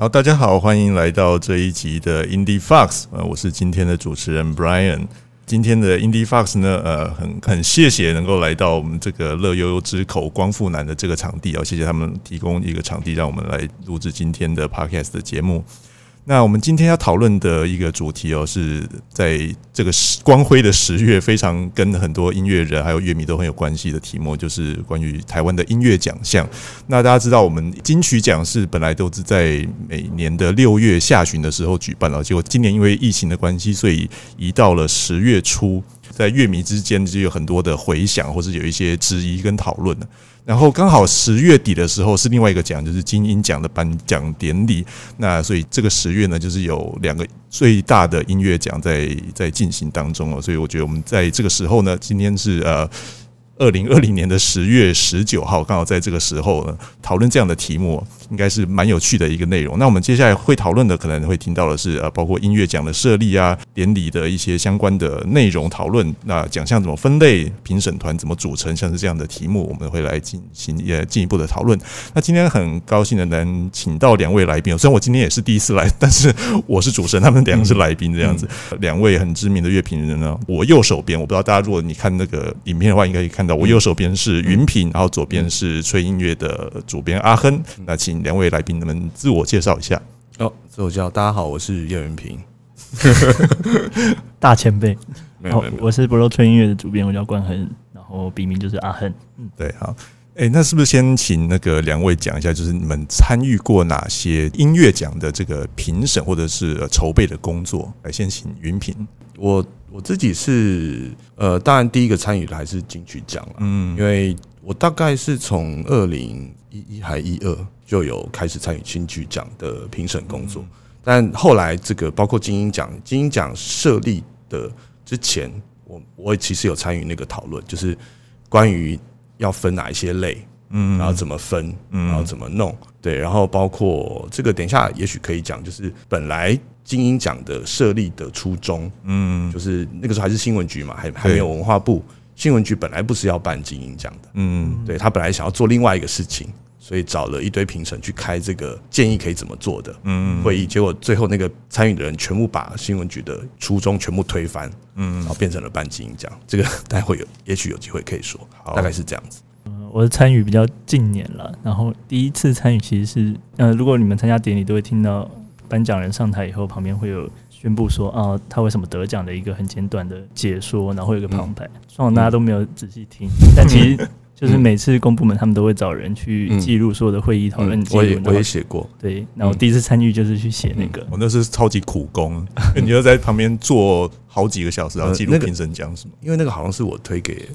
好，大家好，欢迎来到这一集的 Indie Fox，呃，我是今天的主持人 Brian。今天的 Indie Fox 呢，呃，很很谢谢能够来到我们这个乐悠悠之口光复南的这个场地哦，谢谢他们提供一个场地，让我们来录制今天的 Podcast 的节目。那我们今天要讨论的一个主题哦，是在这个光辉的十月，非常跟很多音乐人还有乐迷都很有关系的题目，就是关于台湾的音乐奖项。那大家知道，我们金曲奖是本来都是在每年的六月下旬的时候举办了，结果今年因为疫情的关系，所以移到了十月初，在乐迷之间就有很多的回响，或是有一些质疑跟讨论然后刚好十月底的时候是另外一个奖，就是金鹰奖的颁奖典礼。那所以这个十月呢，就是有两个最大的音乐奖在在进行当中哦。所以我觉得我们在这个时候呢，今天是呃。二零二零年的十月十九号，刚好在这个时候呢，讨论这样的题目，应该是蛮有趣的一个内容。那我们接下来会讨论的，可能会听到的是呃，包括音乐奖的设立啊、典礼的一些相关的内容讨论。那奖项怎么分类，评审团怎么组成，像是这样的题目，我们会来进行呃进一步的讨论。那今天很高兴的能请到两位来宾，虽然我今天也是第一次来，但是我是主持人，他们两个是来宾这样子。两位很知名的乐评人呢，我右手边，我不知道大家如果你看那个影片的话，应该可以看到。我右手边是云平，然后左边是吹音乐的主编阿亨。那请两位来宾们自我介绍一下。哦，自我介绍，大家好，我是叶云平，大前辈。没有，没有，我是不肉吹音乐的主编，我叫关恒，然后笔名就是阿恒。嗯，对，好。哎，那是不是先请那个两位讲一下，就是你们参与过哪些音乐奖的这个评审或者是筹备的工作？来，先请云平。我我自己是呃，当然第一个参与的还是金曲奖了，嗯，因为我大概是从二零一一还一二就有开始参与金曲奖的评审工作，但后来这个包括金鹰奖，金鹰奖设立的之前，我我其实有参与那个讨论，就是关于。要分哪一些类，嗯，然后怎么分，嗯，然后怎么弄，对，然后包括这个，等一下也许可以讲，就是本来金鹰奖的设立的初衷，嗯，就是那个时候还是新闻局嘛，还还没有文化部，新闻局本来不是要办金鹰奖的，嗯，对他本来想要做另外一个事情。所以找了一堆评审去开这个建议可以怎么做的会议，结果最后那个参与的人全部把新闻局的初衷全部推翻，嗯，然后变成了办金鹰奖。这个 待会有，也许有机会可以说，大概是这样子。嗯，我的参与比较近年了，然后第一次参与其实是，呃，如果你们参加典礼都会听到颁奖人上台以后，旁边会有宣布说啊，他为什么得奖的一个很简短的解说，然后有一个旁白，希望大家都没有仔细听，但其实。就是每次公部门他们都会找人去记录所有的会议讨论记录。我也我也写过，对。那我第一次参与就是去写那个，我那是超级苦工，你要在旁边坐好几个小时，然后记录评审讲什么。因为那个好像是我推给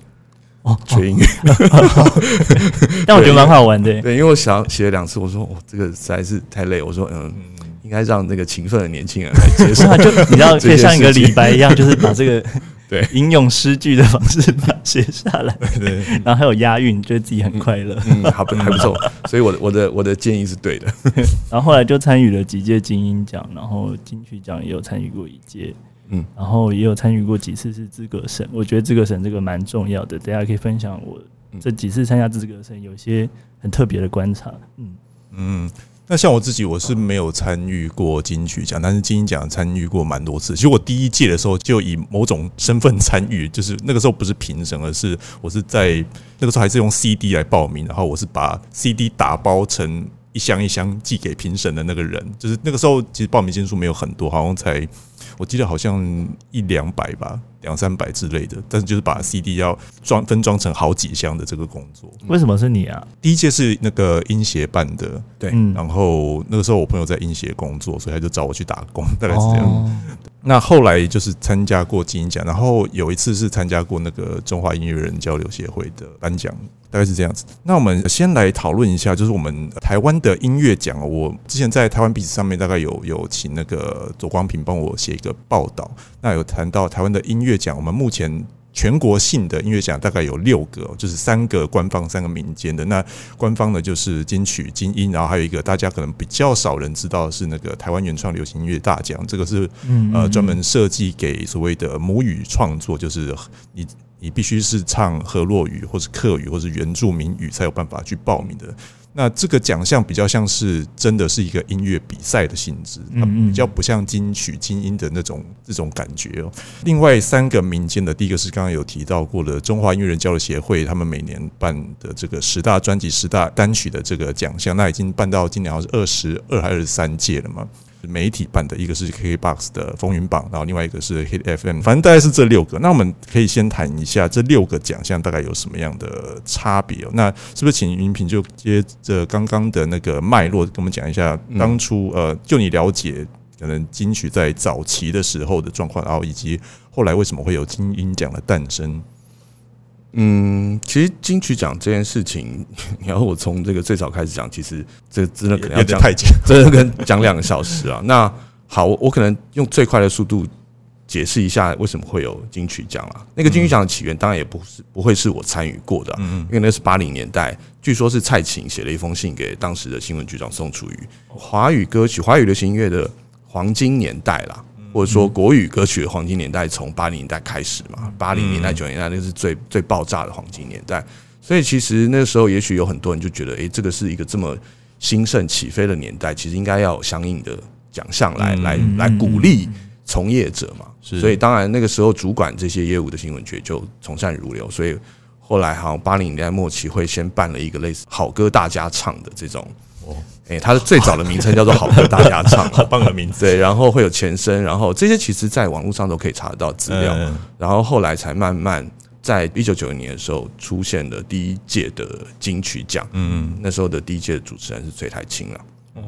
哦学英语，但我觉得蛮好玩的。对，因为我想写了两次，我说哦这个实在是太累，我说嗯，应该让那个勤奋的年轻人来接受。就你知道，可以像一个李白一样，就是把这个。对，引用诗句的方式把它写下来，对，然后还有押韵，觉得自己很快乐，嗯，好，还不错。所以我的我的我的建议是对的。然后后来就参与了几届金鹰奖，然后金曲奖也有参与过一届，嗯，然后也有参与过几次是资格审。我觉得资格审这个蛮重要的，大家可以分享我这几次参加资格审有些很特别的观察，嗯嗯。那像我自己，我是没有参与过金曲奖，但是金鹰奖参与过蛮多次。其实我第一届的时候就以某种身份参与，就是那个时候不是评审，而是我是在那个时候还是用 CD 来报名，然后我是把 CD 打包成一箱一箱寄给评审的那个人。就是那个时候其实报名件数没有很多，好像才我记得好像一两百吧。两三百之类的，但是就是把 CD 要装分装成好几箱的这个工作。为什么是你啊？第一届是那个音协办的，对。然后那个时候我朋友在音协工作，所以他就找我去打工，大概是这样。那后来就是参加过金鹰奖，然后有一次是参加过那个中华音乐人交流协会的颁奖，大概是这样子。那我们先来讨论一下，就是我们台湾的音乐奖。我之前在台湾壁纸上面大概有有请那个左光平帮我写一个报道，那有谈到台湾的音乐奖，我们目前。全国性的音乐奖大概有六个，就是三个官方，三个民间的。那官方的就是金曲、金音，然后还有一个大家可能比较少人知道的是那个台湾原创流行音乐大奖，这个是呃专门设计给所谓的母语创作，就是你你必须是唱河洛语或是客语或是原住民语才有办法去报名的。那这个奖项比较像是真的是一个音乐比赛的性质，它比较不像金曲金音的那种这种感觉哦。另外三个民间的，第一个是刚刚有提到过的中华音乐人交流协会，他们每年办的这个十大专辑、十大单曲的这个奖项，那已经办到今年好像是二十二还是二十三届了嘛。媒体办的一个是 KKBOX 的风云榜，然后另外一个是 Hit FM，反正大概是这六个。那我们可以先谈一下这六个奖项大概有什么样的差别？那是不是请云平就接着刚刚的那个脉络，跟我们讲一下当初呃，就你了解可能金曲在早期的时候的状况，然后以及后来为什么会有金鹰奖的诞生？嗯，其实金曲奖这件事情，你要我从这个最早开始讲，其实这真的可能要讲太久，真的跟讲两个小时啊。那好，我我可能用最快的速度解释一下为什么会有金曲奖啊。那个金曲奖的起源当然也不是不会是我参与过的，嗯，因为那是八零年代，据说是蔡琴写了一封信给当时的新闻局长宋楚瑜，华语歌曲、华语流行音乐的黄金年代啦。或者说国语歌曲的黄金年代从八零年代开始嘛，八零年代九零年代那是最最爆炸的黄金年代，所以其实那个时候也许有很多人就觉得，哎，这个是一个这么兴盛起飞的年代，其实应该要有相应的奖项来来来鼓励从业者嘛。所以当然那个时候主管这些业务的新闻局就从善如流，所以后来好像八零年代末期会先办了一个类似好歌大家唱的这种。哦，哎，它的最早的名称叫做“好歌大家唱”，好棒的名字。对，然后会有前身，然后这些其实在网络上都可以查得到资料。然后后来才慢慢在一九九零年的时候出现了第一届的金曲奖。嗯，那时候的第一届的主持人是崔台青了。哦，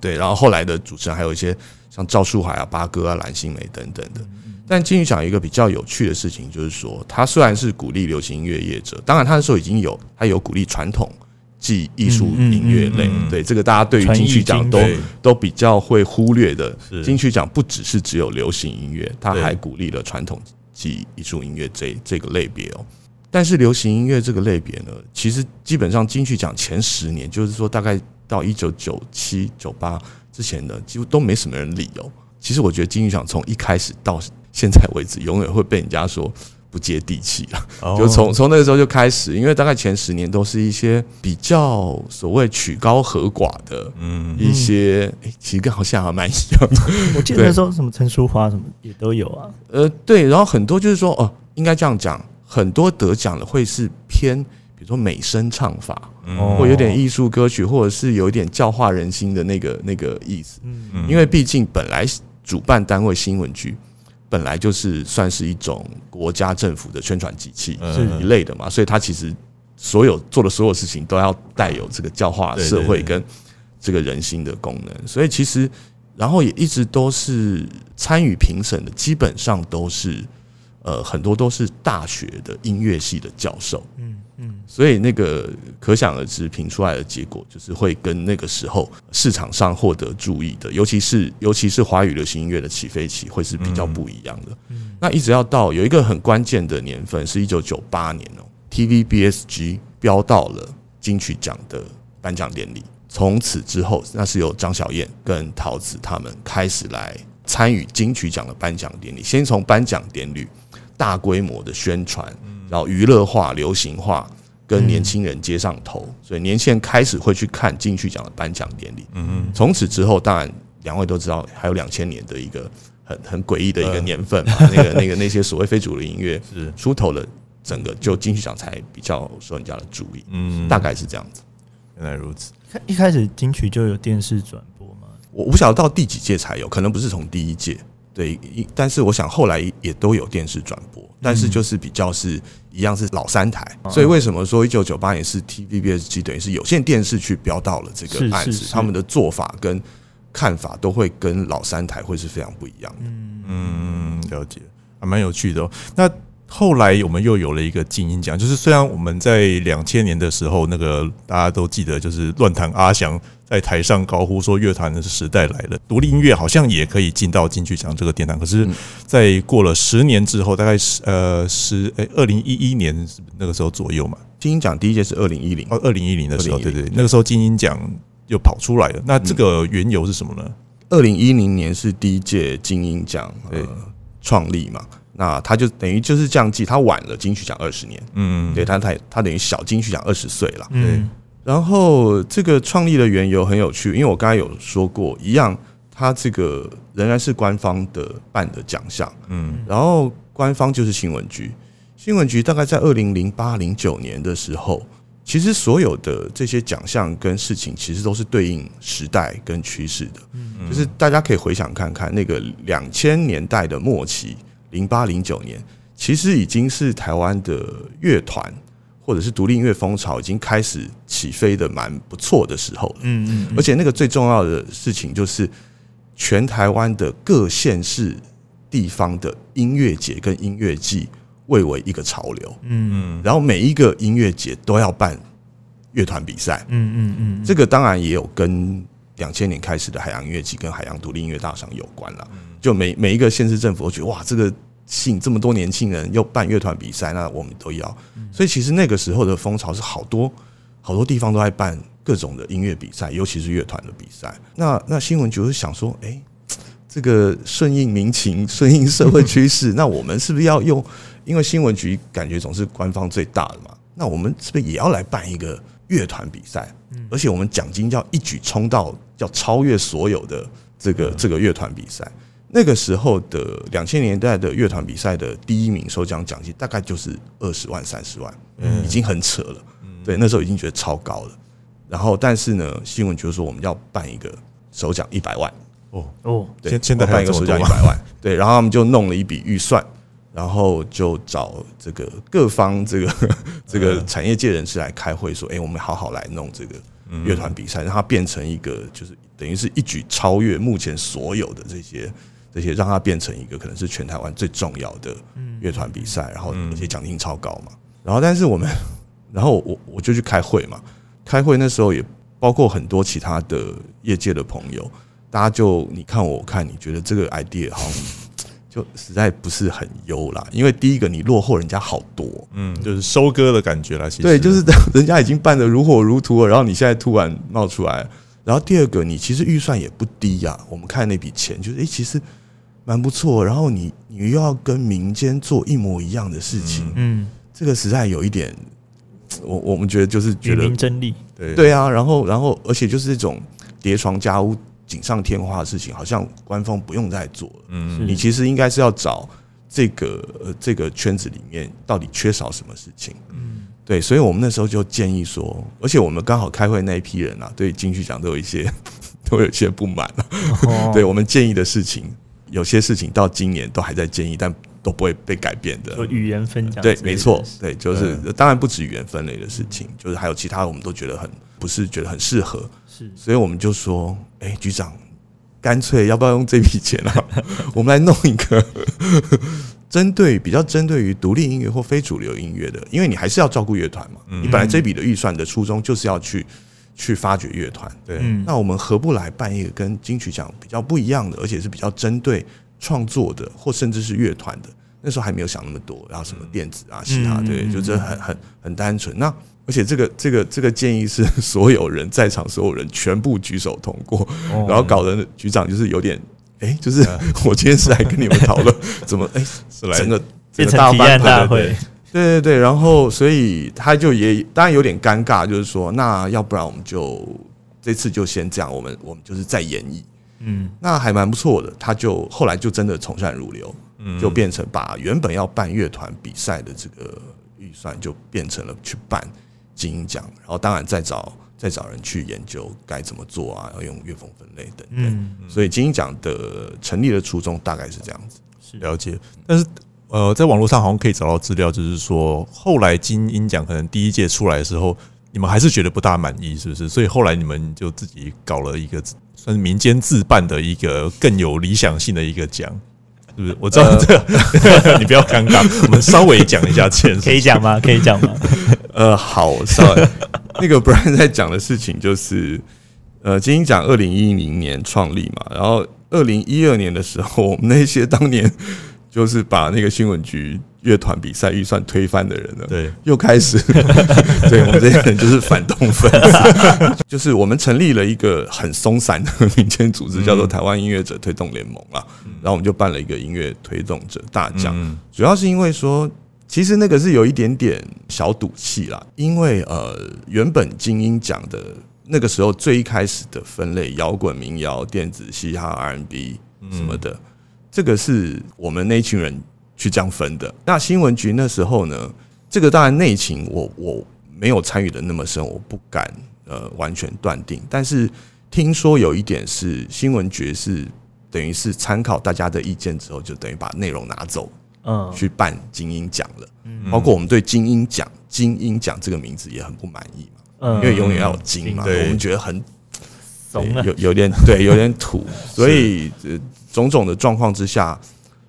对，然后后来的主持人还有一些像赵树海啊、八哥啊、蓝心湄等等的。但金曲奖一个比较有趣的事情就是说，它虽然是鼓励流行音乐业者，当然它那时候已经有，它有鼓励传统。即艺术音乐类，对这个大家对于金曲奖都都比较会忽略的。金曲奖不只是只有流行音乐，它还鼓励了传统即艺术音乐这这个类别哦。但是流行音乐这个类别呢，其实基本上金曲奖前十年，就是说大概到一九九七九八之前呢，几乎都没什么人理哦。其实我觉得金曲奖从一开始到现在为止，永远会被人家说。不接地气了，就从从那个时候就开始，因为大概前十年都是一些比较所谓曲高和寡的，嗯，一些，其实跟好像还蛮一样的。我记得那时候什么陈淑华什么也都有啊。呃，对，然后很多就是说，哦，应该这样讲，很多得奖的会是偏，比如说美声唱法，或有点艺术歌曲，或者是有一点教化人心的那个那个意思。嗯，因为毕竟本来主办单位新闻局。本来就是算是一种国家政府的宣传机器是一类的嘛，所以它其实所有做的所有事情都要带有这个教化社会跟这个人心的功能，所以其实然后也一直都是参与评审的，基本上都是呃很多都是大学的音乐系的教授，嗯。嗯，所以那个可想而知，评出来的结果就是会跟那个时候市场上获得注意的，尤其是尤其是华语流行音乐的起飞期，会是比较不一样的。嗯，那一直要到有一个很关键的年份，是一九九八年哦，TVBSG 标到了金曲奖的颁奖典礼，从此之后，那是由张小燕跟陶子他们开始来参与金曲奖的颁奖典礼，先从颁奖典礼大规模的宣传。然后娱乐化、流行化，跟年轻人接上头，所以年轻人开始会去看金曲奖的颁奖典礼。嗯嗯。从此之后，当然两位都知道，还有两千年的一个很很诡异的一个年份嘛。那个那个那些所谓非主流音乐是出头了，整个就金曲奖才比较受人家的注意。嗯，大概是这样子。原来如此。一开始金曲就有电视转播吗？我不晓得到第几届才有，可能不是从第一届。对，但是我想后来也都有电视转播，但是就是比较是一样是老三台，所以为什么说一九九八年是 TVBS 等于是有线电视去标到了这个案子，他们的做法跟看法都会跟老三台会是非常不一样的。嗯，了解，还蛮有趣的。哦那后来我们又有了一个精英奖，就是虽然我们在两千年的时候，那个大家都记得，就是乱弹阿翔。在台上高呼说：“乐坛的时代来了，独立音乐好像也可以进到金曲奖这个殿堂。”可是，在过了十年之后，大概是呃十诶二零一一年那个时候左右嘛，金鹰奖第一届是二零一零哦，二零一零的时候，对对，那个时候金鹰奖又跑出来了。那这个缘由是什么呢？二零一零年是第一届金鹰奖呃创立嘛，那他就等于就是这样记，他晚了金曲奖二十年，嗯，对他他他等于小金曲奖二十岁了，嗯。然后这个创立的缘由很有趣，因为我刚才有说过，一样，它这个仍然是官方的办的奖项，嗯，然后官方就是新闻局，新闻局大概在二零零八零九年的时候，其实所有的这些奖项跟事情，其实都是对应时代跟趋势的，嗯，就是大家可以回想看看那个两千年代的末期，零八零九年，其实已经是台湾的乐团。或者是独立音乐风潮已经开始起飞的蛮不错的时候，嗯嗯，而且那个最重要的事情就是，全台湾的各县市地方的音乐节跟音乐季蔚为一个潮流，嗯嗯，然后每一个音乐节都要办乐团比赛，嗯嗯嗯，这个当然也有跟两千年开始的海洋音乐季跟海洋独立音乐大赏有关了，就每每一个县市政府都觉得哇，这个。吸引这么多年轻人又办乐团比赛，那我们都要。所以其实那个时候的风潮是好多好多地方都在办各种的音乐比赛，尤其是乐团的比赛。那那新闻就是想说，哎，这个顺应民情、顺应社会趋势，那我们是不是要用？因为新闻局感觉总是官方最大的嘛，那我们是不是也要来办一个乐团比赛？而且我们奖金要一举冲到，要超越所有的这个这个乐团比赛。那个时候的两千年代的乐团比赛的第一名首奖奖金大概就是二十万三十万，已经很扯了。对，那时候已经觉得超高了。然后，但是呢，新闻就说我们要办一个首奖一百万。哦哦，对，现在办一个首奖一百万。对，然后他们就弄了一笔预算，然后就找这个各方这个 这个产业界人士来开会，说：“哎，我们好好来弄这个乐团比赛，让它变成一个就是等于是一举超越目前所有的这些。”这些让它变成一个可能是全台湾最重要的乐团比赛，然后而且奖金超高嘛。然后，但是我们，然后我我就去开会嘛。开会那时候也包括很多其他的业界的朋友，大家就你看我看，你觉得这个 idea 好像就实在不是很优啦。因为第一个你落后人家好多，嗯，就是收割的感觉了。对，就是 人家已经办得如火如荼了，然后你现在突然冒出来。然后第二个，你其实预算也不低呀。我们看那笔钱，就是诶，其实。蛮不错，然后你你又要跟民间做一模一样的事情，嗯，这个实在有一点，我我们觉得就是觉得真理，对对啊，然后然后而且就是这种叠床加屋、锦上添花的事情，好像官方不用再做了，嗯，你其实应该是要找这个呃这个圈子里面到底缺少什么事情，嗯，对，所以我们那时候就建议说，而且我们刚好开会那一批人啊，对金曲奖都有一些 都有一些不满了，对我们建议的事情。有些事情到今年都还在建议，但都不会被改变的。语言分讲对，没错，对，就是当然不止语言分类的事情，就是还有其他我们都觉得很不是觉得很适合，是，所以我们就说，哎，局长，干脆要不要用这笔钱啊？我们来弄一个针对比较针对于独立音乐或非主流音乐的，因为你还是要照顾乐团嘛。你本来这笔的预算的初衷就是要去。去发掘乐团，对，那我们何不来办一个跟金曲奖比较不一样的，而且是比较针对创作的，或甚至是乐团的？那时候还没有想那么多，然后什么电子啊、其他，对，就这很很很单纯。那而且这个这个这个建议是 所有人在场所有人全部举手通过，然后搞得局长就是有点，哎，就是 我今天是来跟你们讨论怎么，哎，是来整个变成提案大会。对对对，然后所以他就也当然有点尴尬，就是说，那要不然我们就这次就先这样，我们我们就是再演绎，嗯，那还蛮不错的。他就后来就真的从善如流，嗯，就变成把原本要办乐团比赛的这个预算，就变成了去办金鹰奖，然后当然再找再找人去研究该怎么做啊，要用乐风分类等等。所以金鹰奖的成立的初衷大概是这样子，是了解，但是。呃，在网络上好像可以找到资料，就是说后来金鹰奖可能第一届出来的时候，你们还是觉得不大满意，是不是？所以后来你们就自己搞了一个算是民间自办的一个更有理想性的一个奖，是不是？我知道这个，你不要尴尬，我们稍微讲一下，可以讲吗？可以讲吗？呃，好，稍微那个 Brian 在讲的事情就是，呃，金鹰奖二零一零年创立嘛，然后二零一二年的时候，我们那些当年。就是把那个新闻局乐团比赛预算推翻的人了，对，又开始，对我们这些人就是反动分子，就是我们成立了一个很松散的民间组织，叫做台湾音乐者推动联盟啊，然后我们就办了一个音乐推动者大奖，主要是因为说其实那个是有一点点小赌气啦，因为呃，原本精英奖的那个时候最一开始的分类，摇滚、民谣、电子、嘻哈、R&B 什么的，这个是我们那群人去这样分的。那新闻局那时候呢，这个当然内情我我没有参与的那么深，我不敢呃完全断定。但是听说有一点是新闻局是等于是参考大家的意见之后，就等于把内容拿走。嗯，去办精英奖了，嗯。包括我们对精英奖、精英奖这个名字也很不满意嘛，嗯，因为永远要有精嘛，我们觉得很有有点对，有点土，所以种种的状况之下，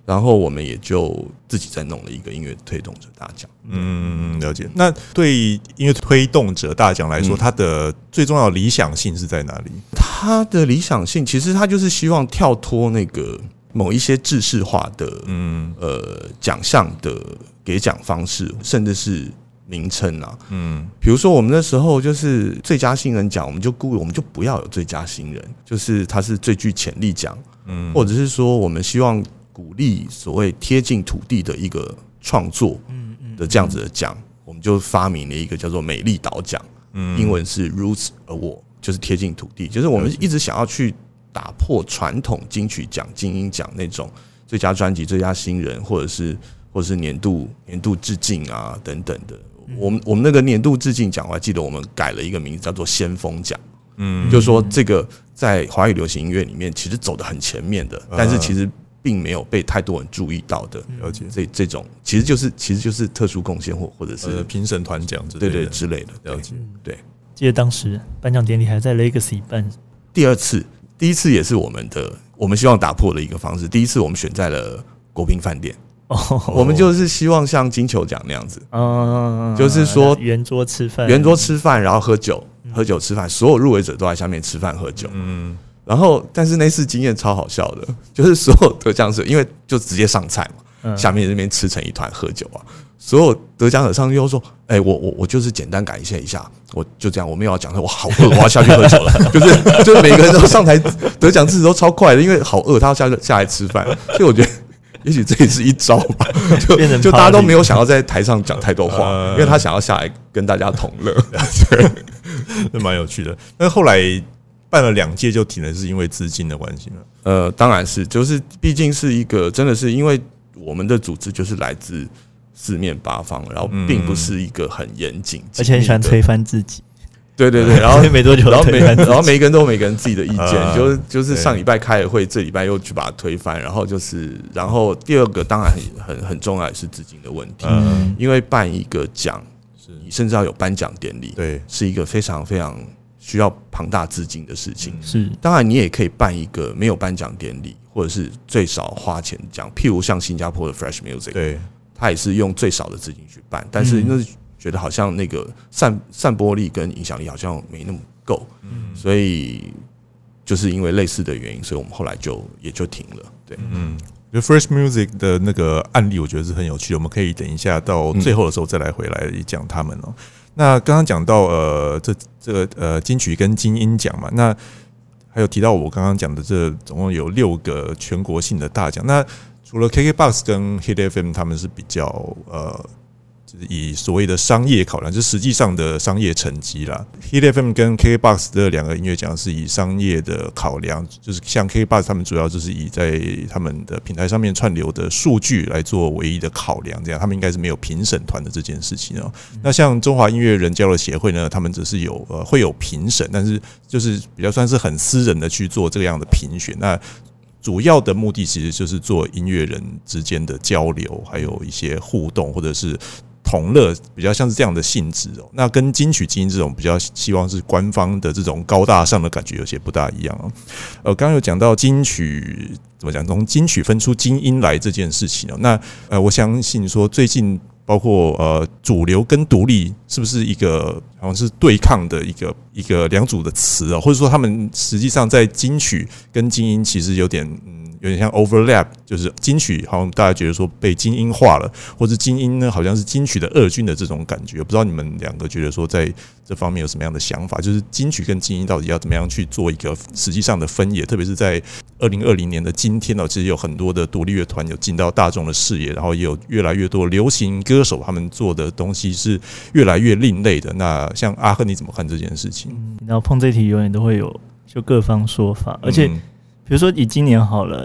然后我们也就自己再弄了一个音乐推动者大奖。嗯，了解。那对音乐推动者大奖来说，它的最重要的理想性是在哪里？它的理想性其实它就是希望跳脱那个。某一些制式化的，嗯，呃，奖项的给奖方式，甚至是名称啊，嗯，比如说我们那时候就是最佳新人奖，我们就故意我们就不要有最佳新人，就是它是最具潜力奖，嗯，或者是说我们希望鼓励所谓贴近土地的一个创作，嗯嗯的这样子的奖，我们就发明了一个叫做美丽岛奖，嗯，英文是 Roots Award，就是贴近土地，就是我们一直想要去。打破传统金曲奖、金鹰奖那种最佳专辑、最佳新人，或者是或者是年度年度致敬啊等等的。我们我们那个年度致敬奖，我还记得我们改了一个名字，叫做先锋奖。嗯，就是说这个在华语流行音乐里面，其实走的很前面的，但是其实并没有被太多人注意到的。了解这这种，其实就是其实就是特殊贡献或或者是评审团奖之对对之类的。了解对。记得当时颁奖典礼还在 Legacy 办，第二次。第一次也是我们的，我们希望打破的一个方式。第一次我们选在了国宾饭店，我们就是希望像金球奖那样子，嗯就是说圆桌吃饭，圆桌吃饭，然后喝酒，喝酒吃饭，所有入围者都在下面吃饭喝酒。嗯，然后但是那次经验超好笑的，就是所有得奖者因为就直接上菜嘛，下面这边吃成一团喝酒啊。所有得奖者上去又说：“哎，我我我就是简单感谢一下，我就这样，我没有要讲，我好饿，我要下去喝酒了。就是就是每个人都上台得奖字都超快的，因为好饿，他要下下来吃饭。所以我觉得，也许这也是一招吧，就就大家都没有想要在台上讲太多话，因为他想要下来跟大家同乐，那蛮有趣的。那后来办了两届就停了，是因为资金的关系吗？呃，当然是，就是毕竟是一个，真的是因为我们的组织就是来自。四面八方，然后并不是一个很严谨，而且很喜欢推翻自己。对对对，然后 没多久，然后每然后每个人都有每个人自己的意见，就是就是上礼拜开了会，这礼拜又去把它推翻，然后就是然后第二个当然很很很重要也是资金的问题，因为办一个奖，是你甚至要有颁奖典礼，对，是一个非常非常需要庞大资金的事情。是，当然你也可以办一个没有颁奖典礼，或者是最少花钱奖，譬如像新加坡的 Fresh Music，对。他也是用最少的资金去办，但是那觉得好像那个散散播力跟影响力好像没那么够，所以就是因为类似的原因，所以我们后来就也就停了。对，嗯，就 Fresh Music 的那个案例，我觉得是很有趣的，我们可以等一下到最后的时候再来回来讲他们哦。那刚刚讲到呃，这这个呃金曲跟金音奖嘛，那还有提到我刚刚讲的这总共有六个全国性的大奖，那。除了 KKBOX 跟 Hit FM，他们是比较呃，以所谓的商业考量，就是实际上的商业成绩啦。Hit FM 跟 KKBOX 的两个音乐奖是以商业的考量，就是像 KKBOX 他们主要就是以在他们的平台上面串流的数据来做唯一的考量，这样他们应该是没有评审团的这件事情哦。那像中华音乐人交流协会呢，他们只是有呃会有评审，但是就是比较算是很私人的去做这样的评选。那主要的目的其实就是做音乐人之间的交流，还有一些互动，或者是同乐，比较像是这样的性质哦。那跟金曲精英这种比较希望是官方的这种高大上的感觉有些不大一样哦。呃，刚刚有讲到金曲怎么讲，从金曲分出精英来这件事情哦。那呃，我相信说最近。包括呃主流跟独立是不是一个好像是对抗的一个一个两组的词啊？或者说他们实际上在金曲跟精英其实有点有点像 overlap，就是金曲好像大家觉得说被精英化了，或者精英呢好像是金曲的二军的这种感觉。不知道你们两个觉得说在这方面有什么样的想法？就是金曲跟精英到底要怎么样去做一个实际上的分野？特别是在二零二零年的今天呢，其实有很多的独立乐团有进到大众的视野，然后也有越来越多流行歌手他们做的东西是越来越另类的。那像阿赫，你怎么看这件事情？然后碰这题永远都会有就各方说法，而且。比如说以今年好了，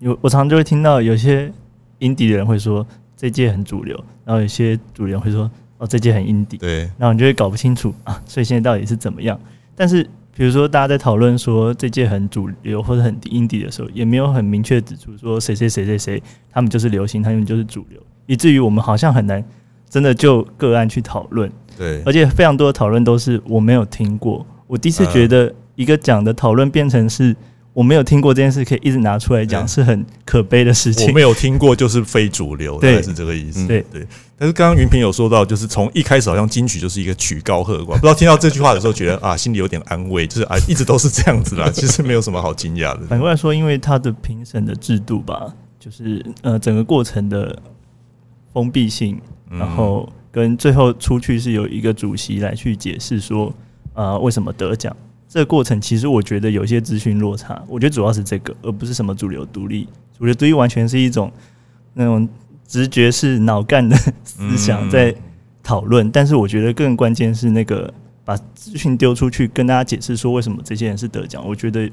有我常常就会听到有些 indie 的人会说这届很主流，然后有些主流会说哦这届很 indie，对，然后你就会搞不清楚啊，所以现在到底是怎么样？但是比如说大家在讨论说这届很主流或者很 indie 的时候，也没有很明确指出说谁谁谁谁谁他们就是流行，他们就是主流，以至于我们好像很难真的就个案去讨论，对，而且非常多的讨论都是我没有听过，我第一次觉得一个讲的讨论变成是。我没有听过这件事，可以一直拿出来讲，是很可悲的事情。我没有听过，就是非主流，对，是这个意思。对对。但是刚刚云平有说到，就是从一开始好像金曲就是一个曲高和寡，不知道听到这句话的时候，觉得啊，心里有点安慰，就是啊，一直都是这样子啦，其实没有什么好惊讶的。反过来说，因为他的评审的制度吧，就是呃，整个过程的封闭性，然后跟最后出去是有一个主席来去解释说，呃，为什么得奖。这个过程其实我觉得有一些资讯落差，我觉得主要是这个，而不是什么主流独立。主流独立完全是一种那种直觉式脑干的思想在讨论，但是我觉得更关键是那个把资讯丢出去，跟大家解释说为什么这些人是得奖。我觉得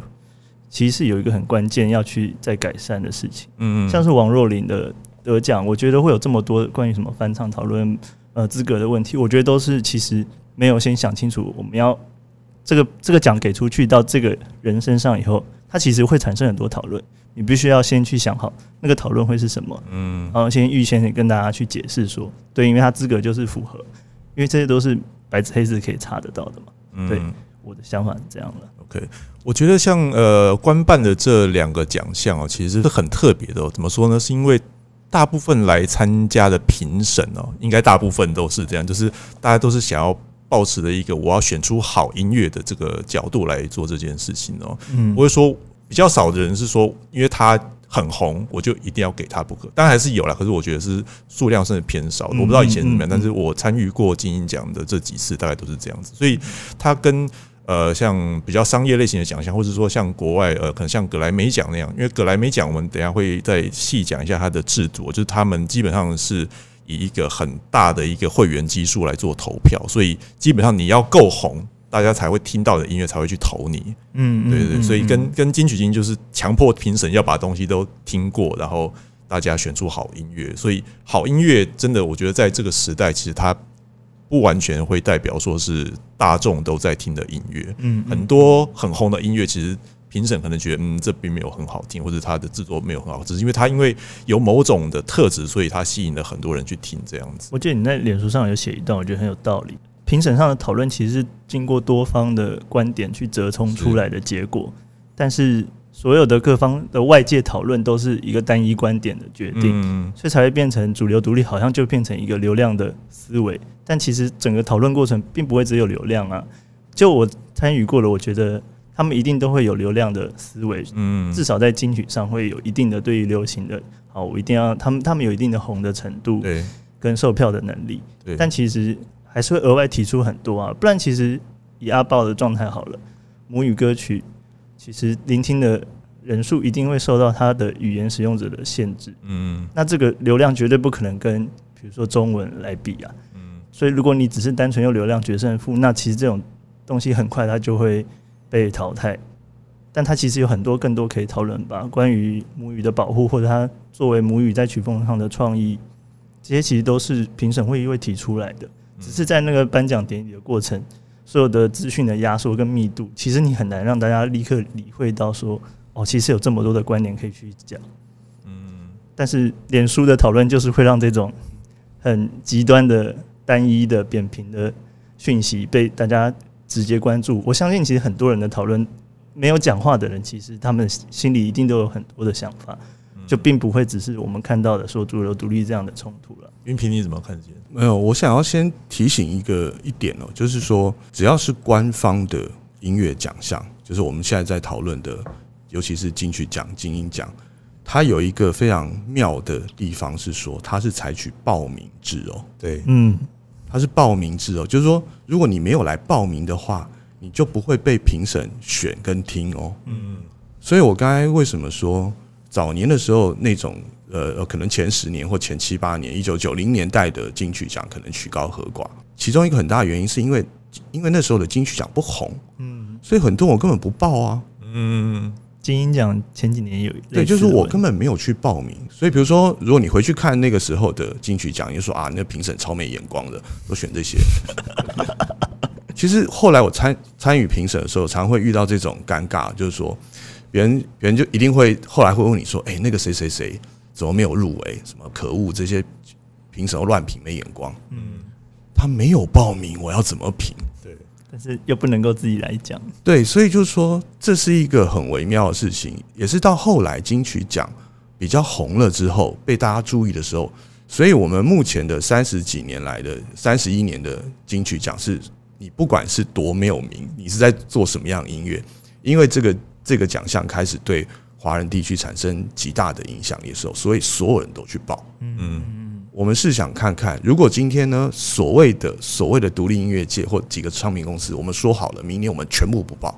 其实是有一个很关键要去再改善的事情。嗯，像是王若琳的得奖，我觉得会有这么多关于什么翻唱讨论呃资格的问题，我觉得都是其实没有先想清楚我们要。这个这个奖给出去到这个人身上以后，他其实会产生很多讨论。你必须要先去想好那个讨论会是什么，嗯，然后先预先跟大家去解释说，对，因为他资格就是符合，因为这些都是白纸黑字可以查得到的嘛。嗯对，我的想法是这样的。OK，我觉得像呃官办的这两个奖项哦，其实是很特别的。怎么说呢？是因为大部分来参加的评审哦，应该大部分都是这样，就是大家都是想要。抱持的一个我要选出好音乐的这个角度来做这件事情哦，嗯，我会说比较少的人是说，因为他很红，我就一定要给他不可。当然还是有了，可是我觉得是数量甚至偏少。我不知道以前怎么样，但是我参与过金鹰奖的这几次，大概都是这样子。所以他跟呃像比较商业类型的奖项，或者说像国外呃可能像格莱美奖那样，因为格莱美奖我们等下会再细讲一下它的制度，就是他们基本上是。以一个很大的一个会员基数来做投票，所以基本上你要够红，大家才会听到的音乐才会去投你。嗯，对对，所以跟跟金曲金就是强迫评审要把东西都听过，然后大家选出好音乐。所以好音乐真的，我觉得在这个时代，其实它不完全会代表说是大众都在听的音乐。嗯，很多很红的音乐其实。评审可能觉得，嗯，这并没有很好听，或者它的制作没有很好，只是因为它因为有某种的特质，所以它吸引了很多人去听这样子。我记得你在脸书上有写一段，我觉得很有道理。评审上的讨论其实是经过多方的观点去折冲出来的结果，但是所有的各方的外界讨论都是一个单一观点的决定，所以才会变成主流独立，好像就变成一个流量的思维。但其实整个讨论过程并不会只有流量啊。就我参与过了，我觉得。他们一定都会有流量的思维，嗯，至少在金曲上会有一定的对于流行的，好，我一定要他们他们有一定的红的程度，对，跟售票的能力，对，但其实还是会额外提出很多啊，不然其实以阿豹的状态好了，母语歌曲其实聆听的人数一定会受到他的语言使用者的限制，嗯，那这个流量绝对不可能跟比如说中文来比啊，嗯，所以如果你只是单纯用流量决胜负，那其实这种东西很快它就会。被淘汰，但它其实有很多更多可以讨论吧。关于母语的保护，或者它作为母语在曲风上的创意，这些其实都是评审会议会提出来的。只是在那个颁奖典礼的过程，所有的资讯的压缩跟密度，其实你很难让大家立刻理会到说，哦，其实有这么多的观点可以去讲。嗯，但是脸书的讨论就是会让这种很极端的、单一的、扁平的讯息被大家。直接关注，我相信其实很多人的讨论，没有讲话的人，其实他们心里一定都有很多的想法，就并不会只是我们看到的说主流独立这样的冲突了。云平你怎么看见？没有，我想要先提醒一个一点哦，就是说只要是官方的音乐奖项，就是我们现在在讨论的，尤其是金曲奖、金鹰奖，它有一个非常妙的地方是说，它是采取报名制哦，对，嗯，它是报名制哦，就是说，如果你没有来报名的话，你就不会被评审选跟听哦。嗯所以我刚才为什么说早年的时候那种呃呃，可能前十年或前七八年，一九九零年代的金曲奖可能曲高和寡，其中一个很大的原因是因为因为那时候的金曲奖不红，嗯，所以很多我根本不报啊。嗯金鹰奖前几年有对，就是我根本本没有去报名，所以比如说，如果你回去看那个时候的金曲奖，你就说啊，那评审超没眼光的，都选这些。其实后来我参参与评审的时候，常会遇到这种尴尬，就是说，别人别人就一定会后来会问你说，哎、那个谁谁谁怎么没有入围？什么可恶，这些评审都乱评，没眼光。嗯，他没有报名，我要怎么评？对，但是又不能够自己来讲，对，所以就是说，这是一个很微妙的事情，也是到后来金曲奖比较红了之后，被大家注意的时候，所以我们目前的三十几年来的三十一年的金曲奖，是你不管是多没有名，你是在做什么样的音乐，因为这个这个奖项开始对华人地区产生极大的影响力的时候，所以所有人都去报。嗯我们是想看看，如果今天呢，所谓的所谓的独立音乐界或几个唱片公司，我们说好了，明年我们全部不报，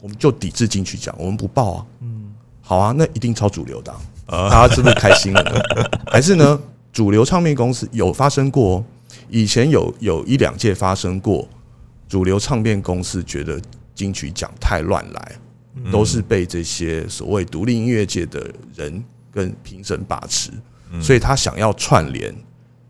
我们就抵制金曲奖，我们不报啊。嗯，好啊，那一定超主流的啊、大家是不是开心了呢？还是呢，主流唱片公司有发生过、哦，以前有有一两届发生过，主流唱片公司觉得金曲奖太乱来，都是被这些所谓独立音乐界的人跟评审把持。所以他想要串联，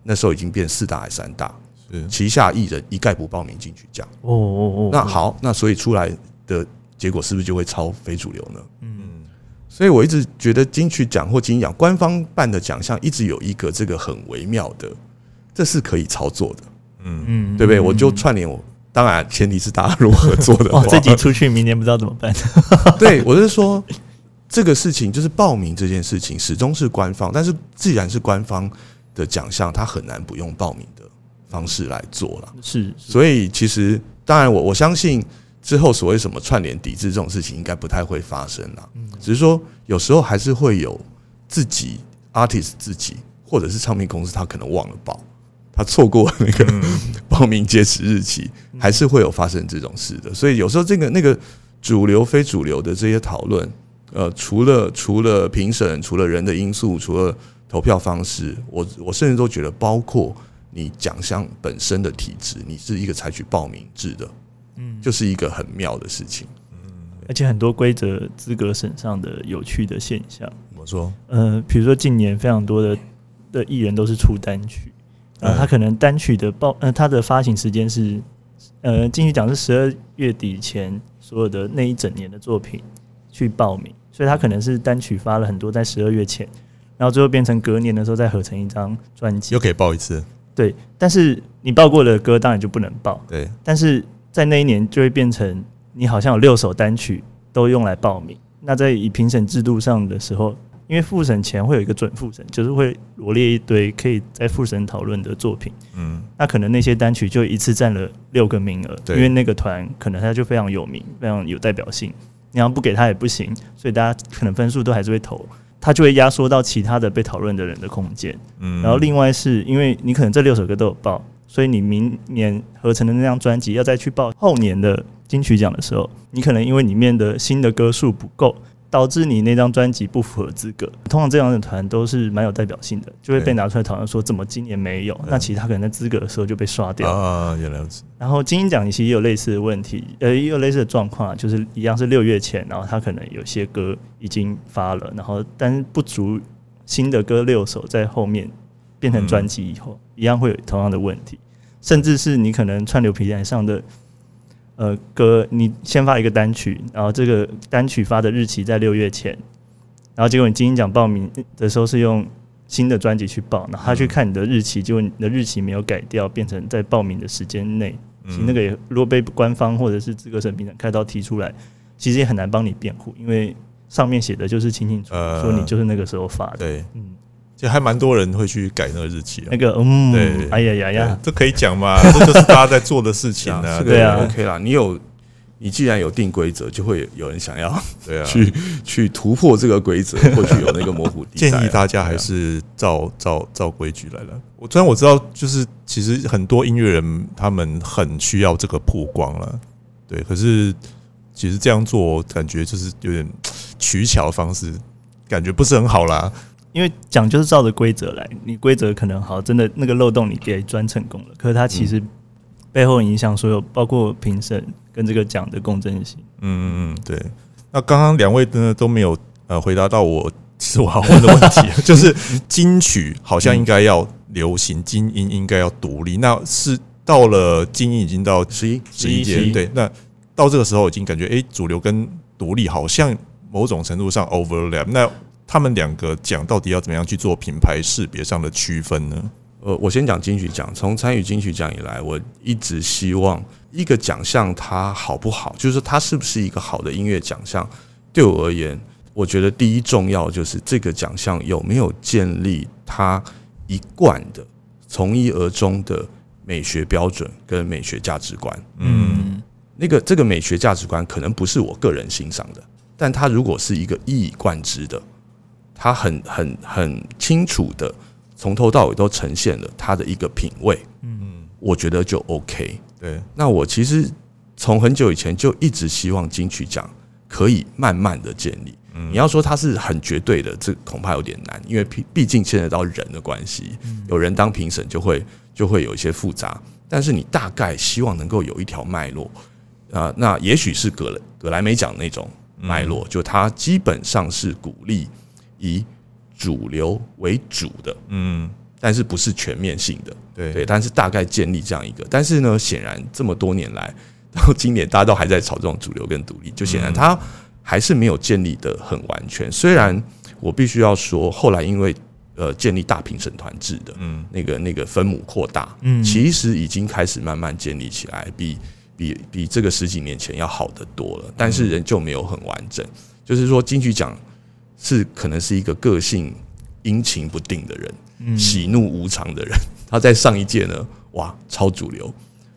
那时候已经变四大还三大，是。旗下艺人一概不报名进去奖。哦哦哦，那好，那所以出来的结果是不是就会超非主流呢？嗯。所以我一直觉得金曲奖或金鹰奖官方办的奖项一直有一个这个很微妙的，这是可以操作的，嗯。嗯对不对？我就串联我，当然前提是大家如何做的 话。哇，，这集出去，明年不知道怎么办。对，我是说这个事情就是报名这件事情始终是官方，但是既然是官方的奖项，它很难不用报名的方式来做了。是，所以其实当然我我相信之后所谓什么串联抵制这种事情应该不太会发生啦。只是说有时候还是会有自己 artist 自己或者是唱片公司他可能忘了报。他错过那个 报名截止日期，还是会有发生这种事的。所以有时候这个那个主流非主流的这些讨论，呃，除了除了评审，除了人的因素，除了投票方式，我我甚至都觉得，包括你奖项本身的体制，你是一个采取报名制的，嗯，就是一个很妙的事情。而且很多规则资格审上的有趣的现象，怎么说？呃，比如说近年非常多的的艺人都是出单曲，呃，嗯他可能单曲的报，呃，他的发行时间是，呃，金曲奖是十二月底前所有的那一整年的作品去报名，所以他可能是单曲发了很多在十二月前，然后最后变成隔年的时候再合成一张专辑。又，可以报一次，对，但是你报过的歌当然就不能报，对，但是在那一年就会变成你好像有六首单曲都用来报名。那在以评审制度上的时候，因为复审前会有一个准复审，就是会罗列一堆可以在复审讨论的作品。嗯。那可能那些单曲就一次占了六个名额，对。因为那个团可能他就非常有名，非常有代表性，你要不给他也不行，所以大家可能分数都还是会投，他就会压缩到其他的被讨论的人的空间。嗯，然后另外是因为你可能这六首歌都有报，所以你明年合成的那张专辑要再去报后年的金曲奖的时候，你可能因为里面的新的歌数不够，导致你那张专辑不符合资格。通常这样的团都是蛮有代表性的，就会被拿出来讨论说怎么今年没有，那其实他可能在资格的时候就被刷掉。啊，原来如此，然后金鹰奖其实也有类似的问题，呃，也有类似的状况啊，就是一样是六月前，然后他可能有些歌已经发了，然后但是不足新的歌六首在后面变成专辑以后，一样会有同样的问题，甚至是你可能串流平台上的呃歌，你先发一个单曲，然后这个单曲发的日期在六月前，然后结果你金鹰奖报名的时候是用新的专辑去报，然后他去看你的日期，结果你的日期没有改掉，变成在报名的时间内。其实那个也如果被官方或者是资格审评审开刀提出来，其实也很难帮你辩护，因为上面写的就是清清楚楚，呃说你就是那个时候发的。对，嗯，其实还蛮多人会去改那个日期啊那。个嗯对，哎呀呀呀，对这可以讲嘛？这就是大家在做的事情啊。这个对啊 OK 啦。你有你既然有定规则，就会有人想要对啊，去去突破这个规则，或许有那个模糊地带建啊。议大家还是照照照规矩来了。我虽然我知道，就是其实很多音乐人他们很需要这个曝光了，对，可是其实这样做感觉就是有点取巧的方式，感觉不是很好啦。因为讲就是照着规则来，你规则可能好，真的那个漏洞你给钻成功了，可是它其实背后影响所有，包括评审跟这个奖的公正性。嗯嗯嗯，对。那刚刚两位呢都没有呃回答到我其实我要问的问题，就是金曲好像应该要流行，金音应该要独立，那是到了金音已经到十一十一届，对，那到这个时候已经感觉，诶，主流跟独立好像某种程度上 overlap。那他们两个奖到底要怎么样去做品牌识别上的区分呢？呃，我先讲金曲奖。从参与金曲奖以来，我一直希望一个奖项它好不好，就是它是不是一个好的音乐奖项。对我而言，我觉得第一重要就是这个奖项有没有建立它一贯的从一而终的美学标准跟美学价值观。嗯那个这个美学价值观可能不是我个人欣赏的，但它如果是一个一以贯之的，它很很很清楚的从头到尾都呈现了他的一个品味，嗯我觉得就 OK。对，那我其实从很久以前就一直希望金曲奖可以慢慢的建立。你要说它是很绝对的，这恐怕有点难，因为毕毕竟牵扯到人的关系，有人当评审就会就会有一些复杂。但是你大概希望能够有一条脉络，啊、那也许是葛莱葛莱美奖那种脉络，就它基本上是鼓励以主流为主的，嗯，但是不是全面性的。对，对，但是大概建立这样一个，但是呢，显然这么多年来，到今年大家都还在炒这种主流跟独立，就显然它还是没有建立的很完全。虽然我必须要说，后来因为呃建立大评审团制的，嗯。那个那个分母扩大，嗯。其实已经开始慢慢建立起来，比比比这个十几年前要好得多了，但是仍旧没有很完整。就是说，金曲奖是可能是一个个性阴晴不定的人，嗯喜怒无常的人。他在上一届呢，哇，超主流，